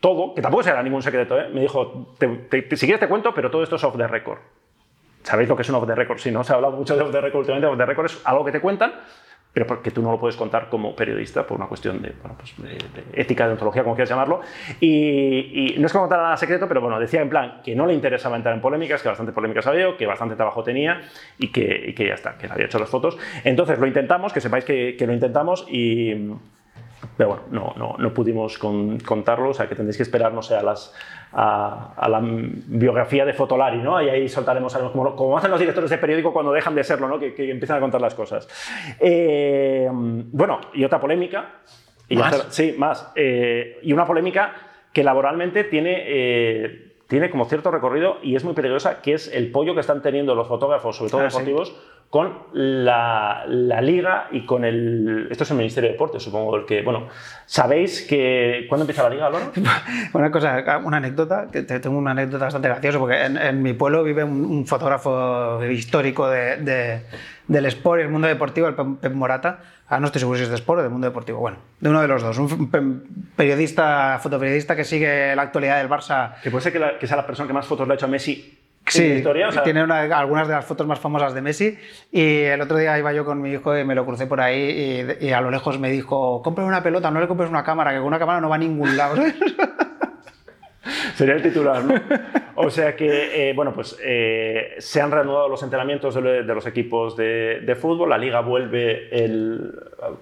todo, que tampoco será ningún secreto, ¿eh? me dijo, si quieres te cuento, pero todo esto es off the record. ¿Sabéis lo que es un off the record? Si no se ha hablado mucho de off the record últimamente, off the record es algo que te cuentan, pero porque tú no lo puedes contar como periodista por una cuestión de, bueno, pues de, ética, de ontología, como quieras llamarlo. Y, no es que contara nada secreto, pero bueno, decía en plan que no le interesaba entrar en polémicas, que bastante polémicas había, que bastante trabajo tenía y que, y que ya está, que había hecho las fotos. Entonces lo intentamos, que sepáis que, que lo intentamos y pero bueno, no, no, no pudimos contarlo, o sea que tendréis que esperar, no sé, a, las, a, la biografía de Fotolari, ¿no? Y ahí soltaremos, como, como hacen los directores de periódico cuando dejan de serlo, ¿no? Que, empiezan a contar las cosas. Eh, bueno, y otra polémica. Y ¿Más? sí, más. Eh, y una polémica que laboralmente tiene... Eh, tiene como cierto recorrido y es muy peligrosa, que es el pollo que están teniendo los fotógrafos, sobre todo ah, deportivos, con la, liga y con el... Esto es el Ministerio de Deportes, supongo, el que... Bueno, ¿sabéis que... ¿Cuándo empieza la liga, Álvaro? una cosa, una anécdota, que tengo una anécdota bastante graciosa, porque en, mi pueblo vive un, fotógrafo histórico de, del sport y el mundo deportivo, el Pep Morata. Ah, no estoy seguro si es de sport o del mundo deportivo. Bueno, de uno de los dos. Un periodista, fotoperiodista que sigue la actualidad del Barça. Que puede ser que, que sea la persona que más fotos le ha hecho a Messi Sí, tiene algunas de las fotos más famosas de Messi. Y el otro día iba yo con mi hijo y me lo crucé por ahí y, a lo lejos me dijo, compre una pelota, no le compres una cámara, que con una cámara no va a ningún lado. Sería el titular, ¿no? O sea que, eh, bueno, pues eh, se han reanudado los entrenamientos de, los equipos de, de, fútbol. La liga vuelve el.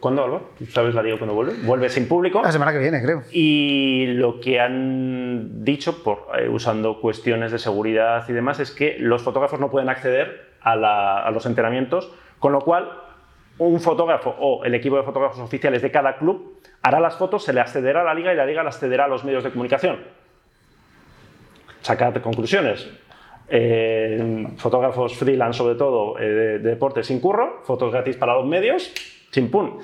¿Cuándo, Álvaro? ¿Sabes la liga cuándo vuelve? Vuelve sin público. La semana que viene, creo. Y lo que han dicho, por, eh, usando cuestiones de seguridad y demás, es que los fotógrafos no pueden acceder a, la, a los entrenamientos, con lo cual un fotógrafo o el equipo de fotógrafos oficiales de cada club hará las fotos, se le accederá a la liga y la liga las cederá a los medios de comunicación sacar conclusiones. Eh, fotógrafos freelance, sobre todo, eh, de, deporte sin curro, fotos gratis para los medios, sin pum.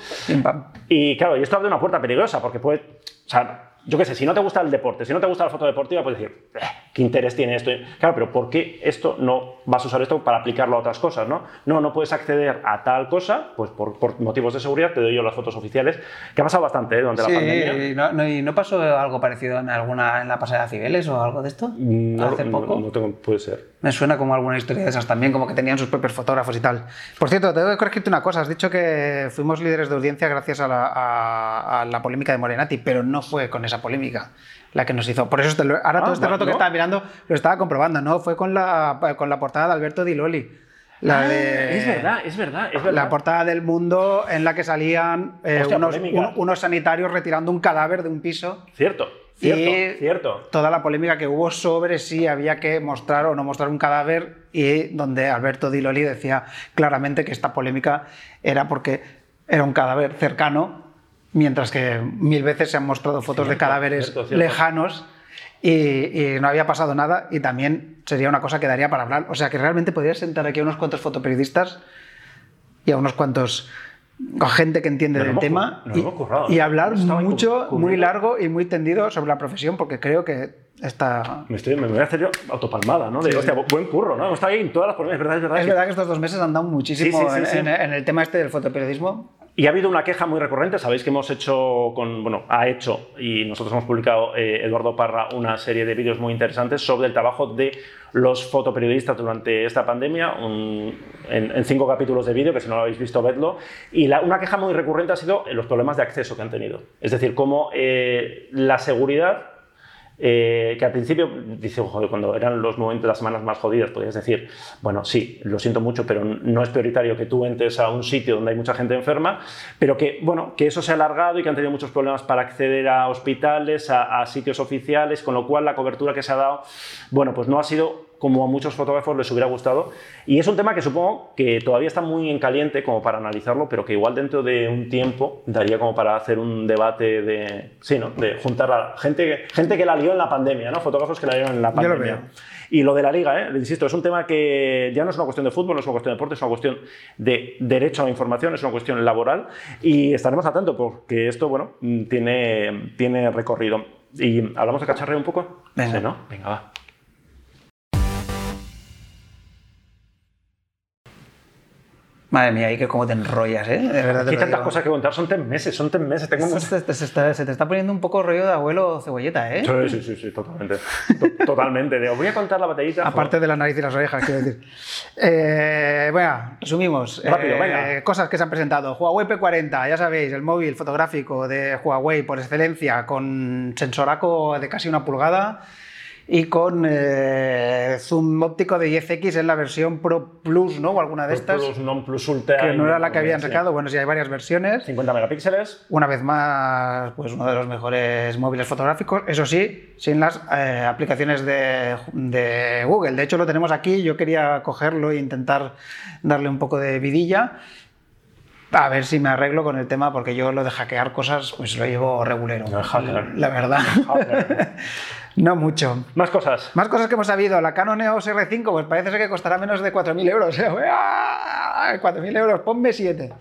Y claro, y esto abre una puerta peligrosa, porque puede. O sea, yo qué sé, si no te gusta el deporte, si no te gusta la foto deportiva, puedes decir, eh, ¿qué interés tiene esto? Claro, pero ¿por qué esto no vas a usar esto para aplicarlo a otras cosas? No, no, no puedes acceder a tal cosa, pues por, motivos de seguridad te doy yo las fotos oficiales, que ha pasado bastante ¿eh? durante la pandemia. No, ¿Y no pasó algo parecido en alguna en la pasada de Cibeles o algo de esto? No, Hace poco. No, tengo, puede ser. Me suena como alguna historia de esas también, como que tenían sus propios fotógrafos y tal. Por cierto, tengo que corregirte una cosa. Has dicho que fuimos líderes de audiencia gracias a la, a la polémica de Morenati, pero no fue con esa polémica la que nos hizo. Por eso ahora todo ah, este rato que estaba mirando lo estaba comprobando, ¿no? Fue con la, con la portada de Alberto Di Loli. La ah, de, es verdad, es verdad, es verdad. La portada del mundo en la que salían eh, unos, unos, sanitarios retirando un cadáver de un piso. Cierto, cierto, cierto. Toda la polémica que hubo sobre si había que mostrar o no mostrar un cadáver y donde Alberto Di Loli decía claramente que esta polémica era porque era un cadáver cercano mientras que mil veces se han mostrado fotos de cadáveres lejanos y, no había pasado nada y también sería una cosa que daría para hablar. O sea que realmente podrías sentar aquí a unos cuantos fotoperiodistas y a unos cuantos gente que entiende del tema y, hablar mucho, muy largo y muy tendido sobre la profesión porque creo que está... Me, estoy, me voy a hacer yo autopalmada, ¿no? De, hostia, buen curro, ¿no? Está ahí en todas las polémicas, ¿verdad? Es verdad, es verdad que estos dos meses han dado muchísimo en, en, el tema este del fotoperiodismo. Y ha habido una queja muy recurrente, sabéis que hemos hecho, con, bueno, ha hecho y nosotros hemos publicado eh, Eduardo Parra una serie de vídeos muy interesantes sobre el trabajo de los fotoperiodistas durante esta pandemia, en, cinco capítulos de vídeo, que si no lo habéis visto, vedlo. Y una queja muy recurrente ha sido los problemas de acceso que han tenido. Es decir, cómo eh, la seguridad eh, que al principio, dice, cuando eran los momentos, las semanas más jodidas, podrías decir, bueno, sí, lo siento mucho, pero no es prioritario que tú entres a un sitio donde hay mucha gente enferma, pero que, bueno, que eso se ha alargado y que han tenido muchos problemas para acceder a hospitales, a, a sitios oficiales, con lo cual la cobertura que se ha dado, bueno, pues no ha sido como a muchos fotógrafos les hubiera gustado. Y es un tema que supongo que todavía está muy en caliente como para analizarlo, pero que igual dentro de un tiempo daría como para hacer un debate de, sí, ¿no? de juntar a gente, gente que la lió en la pandemia, ¿no? fotógrafos que la lió en la pandemia. Y lo de la liga, ¿eh? insisto, es un tema que ya no es una cuestión de fútbol, no es una cuestión de deporte, es una cuestión de derecho a la información, es una cuestión laboral y estaremos atentos porque esto, bueno, tiene, tiene recorrido. ¿Y hablamos de cacharreo un poco? Venga. ¿no? Venga, va. Madre mía, y que cómo te enrollas, ¿eh? De verdad. Hay tantas cosas que contar, son tres meses, son tres meses. Tengo se, te, está, poniendo un poco rollo de abuelo cebolleta, ¿eh? Sí, sí, sí, totalmente. totalmente. Os voy a contar la batallita. Aparte de la nariz y las orejas, quiero decir. Eh, bueno, resumimos. Rápido, eh, venga. Cosas que se han presentado. Huawei P40, ya sabéis, el móvil fotográfico de Huawei por excelencia, con sensoraco de casi una pulgada y con eh, zoom óptico de 10x en la versión Pro Plus, ¿no? O alguna de estas. Plus, non Plus Ultra. Que no era la que habían sacado. Bueno, sí, hay varias versiones. 50 megapíxeles. Una vez más, pues uno de los mejores móviles fotográficos. Eso sí, sin las eh, aplicaciones de, de, Google. De hecho, lo tenemos aquí. Yo quería cogerlo e intentar darle un poco de vidilla. A ver si me arreglo con el tema, porque yo lo de hackear cosas, pues lo llevo regulero. La verdad. No mucho. Más cosas. Más cosas que hemos sabido. La Canon EOS R5, pues parece ser que costará menos de 4.000 euros. 4.000 euros, ponme 7.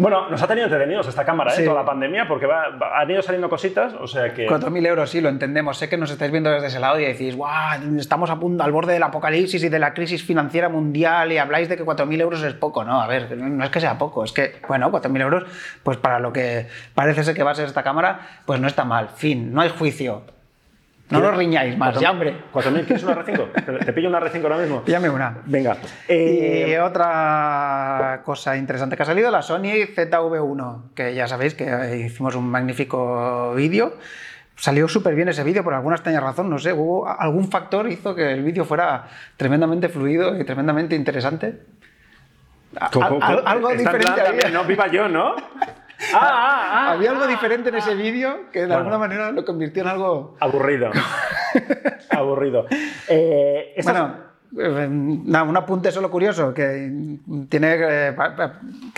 Bueno, nos ha tenido entretenidos esta cámara, ¿eh? Toda la pandemia, porque han ido saliendo cositas, o sea que... 4.000 euros, sí, lo entendemos. Sé que nos estáis viendo desde ese lado y decís, ¡guau! Estamos a punto, al borde del apocalipsis y de la crisis financiera mundial y habláis de que 4.000 euros es poco. No, a ver, no es que sea poco, es que, bueno, 4.000 euros, pues para lo que parece ser que va a ser esta cámara, pues no está mal. Fin, no hay juicio. No lo riñáis más, ya hombre. ¿4.000 quieres una R5? ¿Te, pillo una R5 ahora mismo? Píllame una. Venga. y eh, otra cosa interesante que ha salido, la Sony ZV1, que ya sabéis que hicimos un magnífico vídeo salió súper bien ese vídeo por alguna extraña razón, no sé, hubo algún factor hizo que el vídeo fuera tremendamente fluido y tremendamente interesante. algo diferente había. no viva yo, ¿no? Ah, ah, ah, había algo diferente en ese vídeo que de alguna manera lo convirtió en algo aburrido. aburrido. Eh, bueno, eh, un apunte solo curioso, que tiene, eh,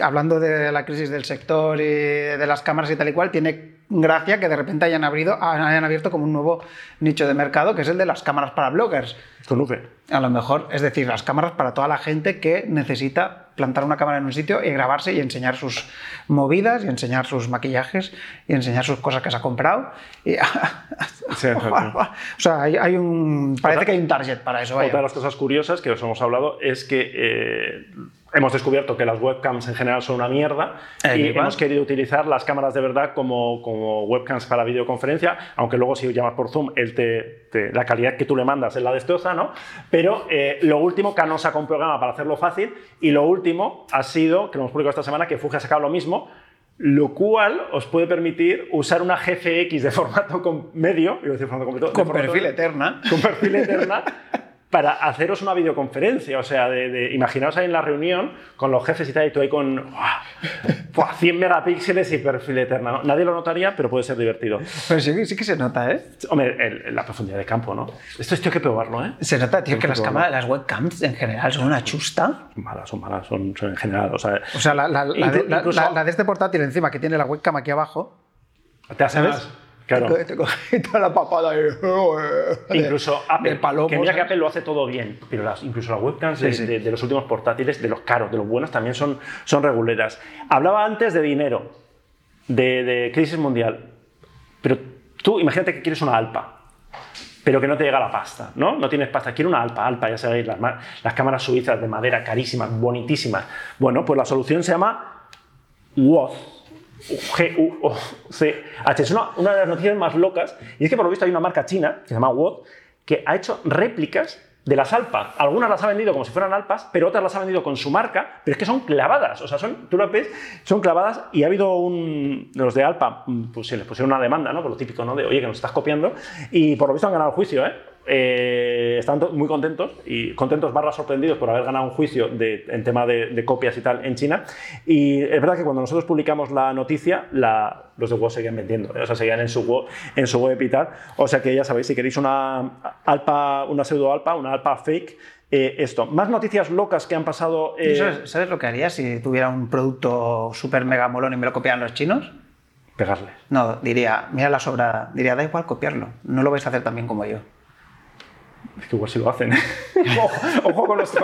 hablando de la crisis del sector y de las cámaras y tal y cual, tiene gracia que de repente hayan, hayan abierto como un nuevo nicho de mercado, que es el de las cámaras para bloggers. Conoce. A lo mejor, es decir, las cámaras para toda la gente que necesita plantar una cámara en un sitio y grabarse y enseñar sus movidas y enseñar sus maquillajes y enseñar sus cosas que se ha comprado. o sea, hay, un, parece que hay un target para eso. Otra de las cosas curiosas que os hemos hablado es que eh, hemos descubierto que las webcams en general son una mierda y hemos querido utilizar las cámaras de verdad como, como webcams para videoconferencia, aunque luego si llamas por Zoom, él te, la calidad que tú le mandas es la destroza, ¿no? Pero eh, lo último, Canon saca un programa para hacerlo fácil y lo último ha sido, que lo hemos publicado esta semana, que Fuji ha sacado lo mismo, lo cual os puede permitir usar una GFX de formato con medio, iba a decir formato completo, con perfil eterna, con perfil eterna para haceros una videoconferencia. O sea, de, imaginaos ahí en la reunión con los jefes y tal, y tú ahí con 100 megapíxeles y perfil eterno. Nadie lo notaría, pero puede ser divertido. Pero sí, sí que se nota, ¿eh? Hombre, la profundidad de campo, ¿no? Esto es hay que probarlo, ¿eh? Se nota, tío, que las cámaras, las webcams en general son una chusta. Malas, son malas, son, en general. O sea, o sea la, la, de, este portátil encima, que tiene la webcam aquí abajo. ¿Te hace ¿sabes? Claro. Te, toda la papada Incluso Apple, que mira que Apple lo hace todo bien, pero las, incluso las webcams de, los últimos portátiles, de los caros, de los buenos, también son, son reguleras. Hablaba antes de dinero, de, crisis mundial, pero tú imagínate que quieres una Alpa, pero que no te llega la pasta, ¿no? No tienes pasta, quiero una Alpa, Alpa, ya sabéis, las, las cámaras suizas de madera carísimas, bonitísimas. Bueno, pues la solución se llama WOZ G-U-O-C-H. Es una, de las noticias más locas. Y es que por lo visto hay una marca china, que se llama WOT, que ha hecho réplicas de las alpas. Algunas las ha vendido como si fueran alpas, pero otras las ha vendido con su marca, pero es que son clavadas. O sea, son, tú las ves, son clavadas y ha habido un. los de Alpa, pues se les pusieron una demanda, ¿no? Por lo típico, ¿no? De, oye, que nos estás copiando. Y por lo visto han ganado el juicio, ¿eh? Eh, están muy contentos y contentos barra sorprendidos por haber ganado un juicio en tema de, copias y tal en China. Y es verdad que cuando nosotros publicamos la noticia, los de WoW seguían vendiendo, ¿eh? o sea, seguían en su web, en su web y tal. O sea que ya sabéis, si queréis una alpa, una pseudo alpa, una alpa fake, eh, esto. Más noticias locas que han pasado. ¿Sabes, lo que haría si tuviera un producto súper mega molón y me lo copiaran los chinos? Pegarle. No, diría, mira la sobrada. Diría, da igual copiarlo. No lo vais a hacer tan bien como yo. Es que igual sí lo hacen. ojo, con, estos,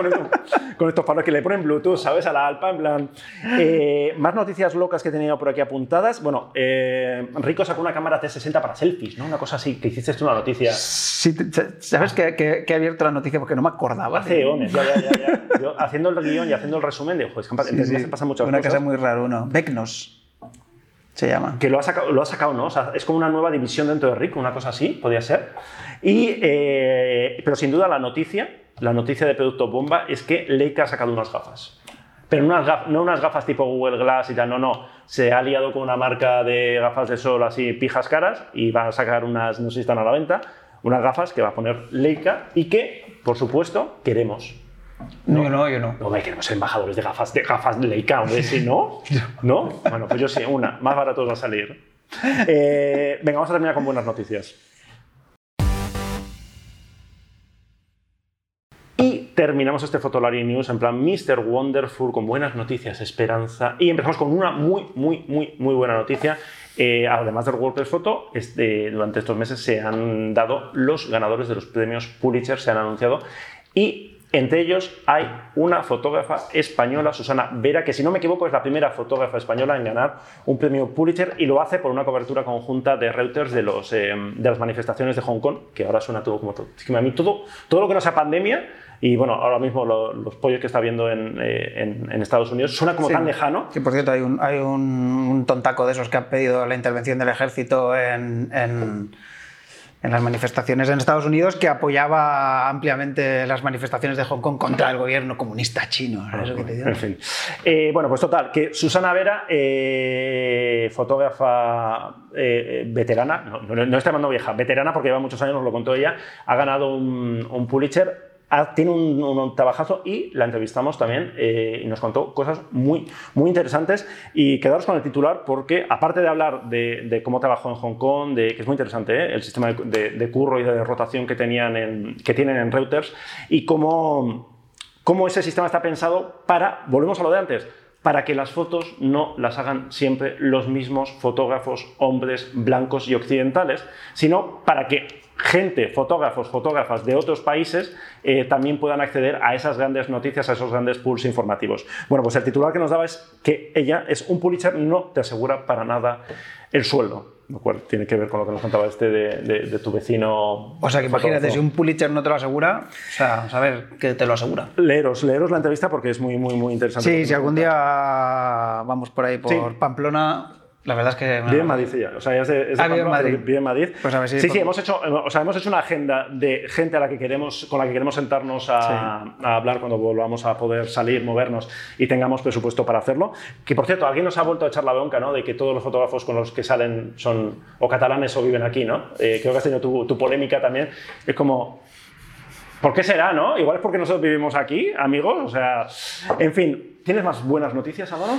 con, palos que le ponen Bluetooth, ¿sabes? A la Alpa, en plan. Eh, más noticias locas que he tenido por aquí apuntadas. Bueno, eh, Rico sacó una cámara T60 para selfies, ¿no? Una cosa así, que hiciste tú una noticia. Sí, ¿sabes que, he abierto la noticia porque no me acordaba? Hace eones, ya, ya, ya. Yo, haciendo el guion y haciendo el resumen, de, ojo, es que sí, sí. pasan muchas una cosas. Una cosa muy rara, uno. Vecnos se llama. Que lo ha sacado, lo ha sacado ¿no? O sea, es como una nueva división dentro de Rico, una cosa así, podría ser. Y, eh, pero sin duda la noticia, la noticia de Producto Bomba es que Leica ha sacado unas gafas. Pero no unas gafas tipo Google Glass y tal, no, no. Se ha aliado con una marca de gafas de sol así pijas caras y van a sacar unas, no sé si están a la venta, unas gafas que va a poner Leica y que, por supuesto, queremos. No, yo no, yo no. No, queremos ser embajadores de gafas de gafas Leica, hombre, si no. ¿No? Bueno, pues yo sí, una. Más barato va a salir. Eh, venga, vamos a terminar con buenas noticias. Y terminamos este Fotolari News en plan Mr. Wonderful con buenas noticias, esperanza. Y empezamos con una muy, muy, muy, muy buena noticia. Eh, además del WordPress Photo, este, durante estos meses se han dado los ganadores de los premios Pulitzer, se han anunciado. Y entre ellos hay una fotógrafa española, Susana Vera, que si no me equivoco es la primera fotógrafa española en ganar un premio Pulitzer y lo hace por una cobertura conjunta de Reuters de, los, eh, de las manifestaciones de Hong Kong, que ahora suena todo como todo. a mí todo, todo lo que no sea pandemia y bueno, ahora mismo los pollos que está viendo en, eh, Estados Unidos suena como tan lejano. Que por cierto, hay un, hay un, tontaco de esos que ha pedido la intervención del ejército en en las manifestaciones en Estados Unidos que apoyaba ampliamente las manifestaciones de Hong Kong contra el gobierno comunista chino. ¿sabes lo que te digo? En fin. Eh, bueno, pues total, que Susana Vera, eh, fotógrafa eh, veterana, no, no, no estoy llamando vieja, veterana porque lleva muchos años, nos lo contó ella, ha ganado un, un Pulitzer ha- tiene un, un trabajazo y la entrevistamos también eh, y nos contó cosas muy, muy interesantes. Y quedaros con el titular porque, aparte de hablar de, cómo trabajó en Hong Kong, de, que es muy interesante ¿eh? el sistema de curro y de rotación que, tenían en, que tienen en Reuters y cómo, cómo ese sistema está pensado para, volvemos a lo de antes, para que las fotos no las hagan siempre los mismos fotógrafos, hombres blancos y occidentales, sino para que gente, fotógrafos, fotógrafas de otros países eh, también puedan acceder a esas grandes noticias, a esos grandes pools informativos. Bueno, pues el titular que nos daba es que ella es un Pulitzer, no te asegura para nada el sueldo, lo cual tiene que ver con lo que nos contaba este de, de- de tu vecino. O sea que imagínate, si un Pulitzer no te lo asegura, o sea, saber que te lo asegura. Leeros, leeros la entrevista porque es muy, muy, muy interesante. Sí, si algún día vamos por ahí por Sí. Pamplona, la verdad es que... Vive en Madrid ella, o sea, ella es de, es de Ah, Pamplona, Madrid. pero vive en Madrid. Pues a ver si- sí, sí, hemos hecho, o sea, hemos hecho una agenda de gente a la que queremos, con la que queremos sentarnos a, a hablar cuando volvamos a poder salir, movernos y tengamos presupuesto para hacerlo. Que por cierto, alguien nos ha vuelto a echar la bronca, ¿no? De que todos los fotógrafos con los que salen son o catalanes o viven aquí, ¿no? Eh, creo que has tenido tu, tu polémica también. Es como, ¿Por qué será, no? Igual es porque nosotros vivimos aquí, amigos. O sea, en fin, ¿tienes más buenas noticias, Álvaro?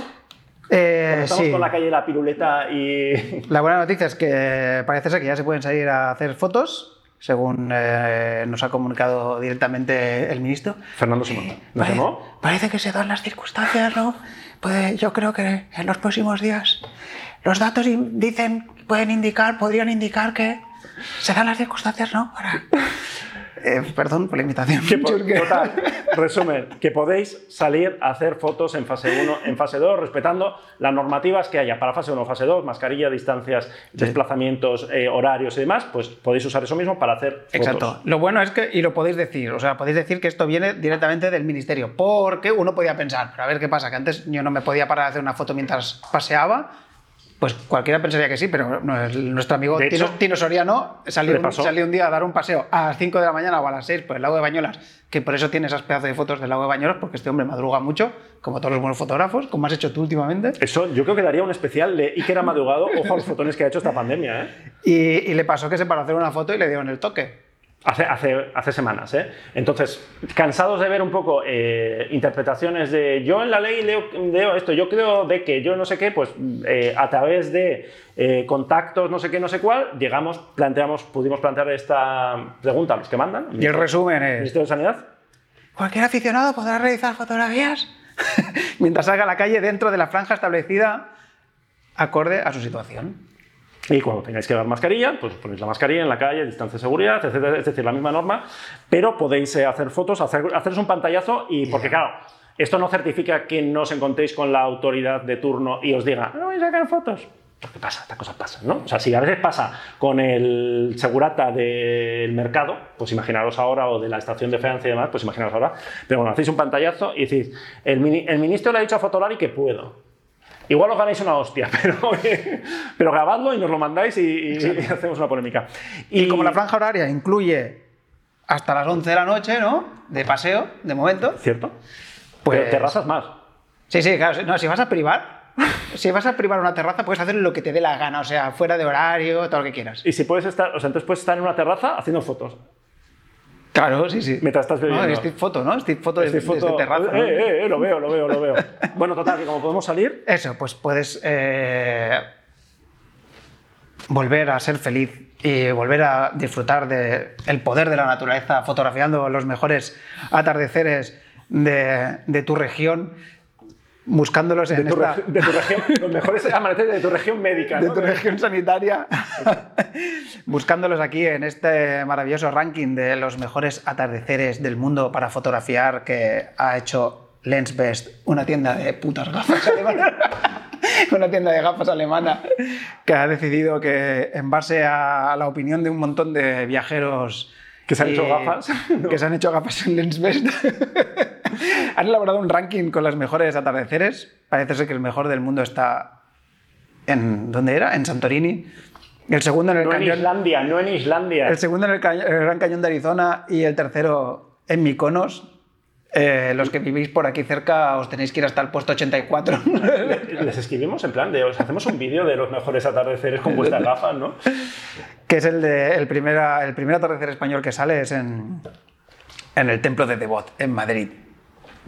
Eh, Estamos sí. con la calle de la piruleta y. La buena noticia es que parece ser que ya se pueden salir a hacer fotos, según eh, nos ha comunicado directamente el ministro. Fernando Simón. ¿Nos Pare- llamó? Parece que se dan las circunstancias, ¿no? Puede- yo creo que en los próximos días los datos dicen, pueden indicar, podrían indicar que se dan las circunstancias, ¿no? Para... Eh, perdón por la. Que total, resumen, que podéis salir a hacer fotos en fase 1, en fase 2, respetando las normativas que haya para fase 1 fase 2, mascarilla, distancias, desplazamientos, eh, horarios y demás, pues podéis usar eso mismo para hacer fotos. Exacto. Lo bueno es que, y lo podéis decir, o sea, podéis decir que esto viene directamente del ministerio, porque uno podía pensar, pero a ver qué pasa, que antes yo no me podía parar a hacer una foto mientras paseaba. Pues cualquiera pensaría que sí, pero no, nuestro amigo Tino, hecho, Tino Soriano un, salió un día a dar un paseo a las 5 de la mañana o a las 6 por el lago de Bañolas, que por eso tiene esas pedazos de fotos del lago de Bañolas, porque este hombre madruga mucho, como todos los buenos fotógrafos, como has hecho tú últimamente. Eso yo creo que daría un especial de Iker ha madrugado, ojo a los fotones que ha hecho esta pandemia, ¿eh? Y, y le pasó que se paró a hacer una foto y le dieron el toque. Hace, hace, hace semanas, ¿eh? Entonces, cansados de ver un poco eh, interpretaciones de yo en la ley leo, leo esto, yo creo de que yo no sé qué, pues eh, a través de eh, contactos, no sé qué, no sé cuál, llegamos, planteamos, pudimos plantear esta pregunta a los que mandan. Y el resumen es... Ministerio de Sanidad. Cualquier aficionado podrá realizar fotografías mientras salga a la calle dentro de la franja establecida acorde a su situación. Y cuando tengáis que dar mascarilla, pues ponéis la mascarilla en la calle, distancia de seguridad, etcétera, es decir, la misma norma, pero podéis eh, hacer fotos, hacer, haceros un pantallazo y porque claro, esto no certifica que no os encontréis con la autoridad de turno y os diga, no vais a sacar fotos. ¿Qué pasa? Estas cosas pasan, ¿no? O sea, si a veces pasa con el segurata del mercado, pues imaginaros ahora, o de la estación de Francia y demás, pues imaginaros ahora. Pero bueno, hacéis un pantallazo y decís, el, el ministro le ha dicho a Fotolari que puedo. Igual os ganáis una hostia, pero, pero grabadlo y nos lo mandáis y, y- y hacemos una polémica. Y como la franja horaria incluye hasta las 11 de la noche, ¿no? De paseo, de momento. ¿Cierto? Pues- Pero terrazas más. Sí, sí, claro. No, si vas a privar, si vas a privar una terraza, puedes hacer lo que te dé la gana, o sea, fuera de horario, todo lo que quieras. Y si puedes estar, o sea, entonces puedes estar en una terraza haciendo fotos. Claro, sí, sí. Mientras estás bebiendo. No, foto, ¿no? Street foto, de, desde foto- terraza. ¿no? Eh, eh, eh, lo veo, lo veo, lo veo. bueno, total, que como podemos salir, Eso, pues puedes eh, volver a ser feliz y volver a disfrutar del poder de la naturaleza fotografiando los mejores atardeceres de, de tu región, buscándolos en de tu, esta... regi- de tu región, los mejores amaneceres de tu región médica. de ¿no? tu región sanitaria, buscándolos aquí en este maravilloso ranking de los mejores atardeceres del mundo para fotografiar que ha hecho Lensbest, una tienda de putas gafas alemana. una tienda de gafas alemana que ha decidido que en base a la opinión de un montón de viajeros Que se han hecho gafas. que se han hecho gafas en Lensbest han elaborado un ranking con los mejores atardeceres parece ser que el mejor del mundo está en ¿dónde era? En Santorini El segundo en el No en. Islandia, no en Islandia. El segundo en el, el Gran Cañón de Arizona y el tercero en Mykonos. Eh, los que vivís por aquí cerca os tenéis que ir hasta el puesto 84. Les escribimos en plan de, os hacemos un vídeo de los mejores atardeceres con vuestras gafas, ¿no? que es el, de, el, primera- el primer atardecer español que sale es en, en el Templo de Devot, en Madrid.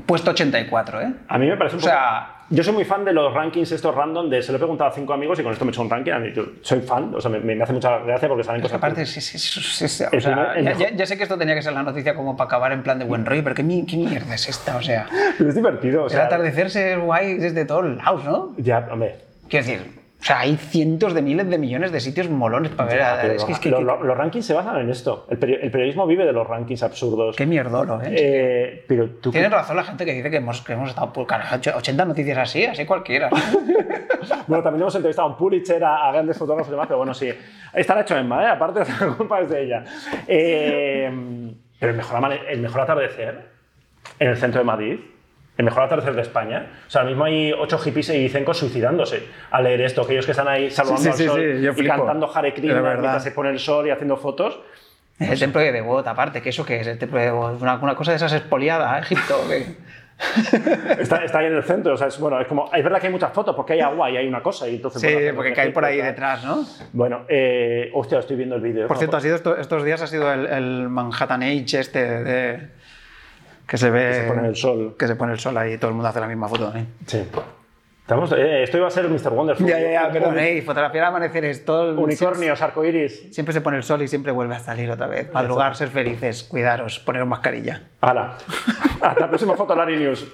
Puesto 84, ¿eh? A mí me parece un O poco... sea- yo soy muy fan de los rankings estos random, de se lo he preguntado a cinco amigos y con esto me he hecho un ranking. yo soy fan, o sea, me, me hace mucha gracia porque saben cosas... Aparte, sí, sí, sí, sí, o El sea, el ya, ya- ya sé que esto tenía que ser la noticia como para acabar en plan de buen rollo, pero ¿qué, qué mierda es esta? O sea, Pero es divertido, o el sea... atardecerse es guay desde todos lados, ¿no? Ya, hombre... Quiero decir, o sea, hay cientos de miles de millones de sitios molones para ver. es que, es que- lo- que- lo- los rankings se basan en esto. El, peri- el periodismo vive de los rankings absurdos. qué mierdolo, ¿eh? Eh, pero tú... Tienen razón la gente que dice que hemos, que hemos estado por cara, 80 noticias así, así cualquiera. ¿no? Bueno, también hemos entrevistado a un Pulitzer, a, a grandes fotógrafos y demás, pero bueno, sí. Está hecho Emma, ¿eh? Aparte, la culpa es de ella. Eh, pero el mejor, el mejor atardecer en el centro de Madrid, el mejor atardecer de España. O sea, ahora mismo hay ocho hippies y vicencos suicidándose al leer esto. Aquellos que están ahí saludando Sí, al sí, sol sí, yo y flipo. cantando Hare Krishna mientras se pone el sol y haciendo fotos. El templo de Devot, aparte, que eso que es el templo de Devot, una, una cosa de esas expoliada, ¿eh? Egipto. Está, está ahí en el centro. O sea, es, bueno, es como... Es verdad que hay muchas fotos porque hay agua y hay una cosa. Y entonces, Sí, bueno, porque cae por ahí detrás, ¿no? Bueno, eh, hostia, estoy viendo el vídeo. Por cierto, ha sido esto- estos días ha sido el, el Manhattan Age este de, que se ve. se pone el sol. Que se pone el sol ahí y todo el mundo hace la misma foto también. Sí. Estamos, eh, esto iba a ser Mr. Wonderful. Ya, ya, ya, perdón, ey, fotografiar amaneceres, todo Unicornios, arcoiris. Siempre se pone el sol y siempre vuelve a salir otra vez. Madrugar, ser felices, cuidaros, poneros mascarilla. Hala. Hasta la próxima foto, Larry News.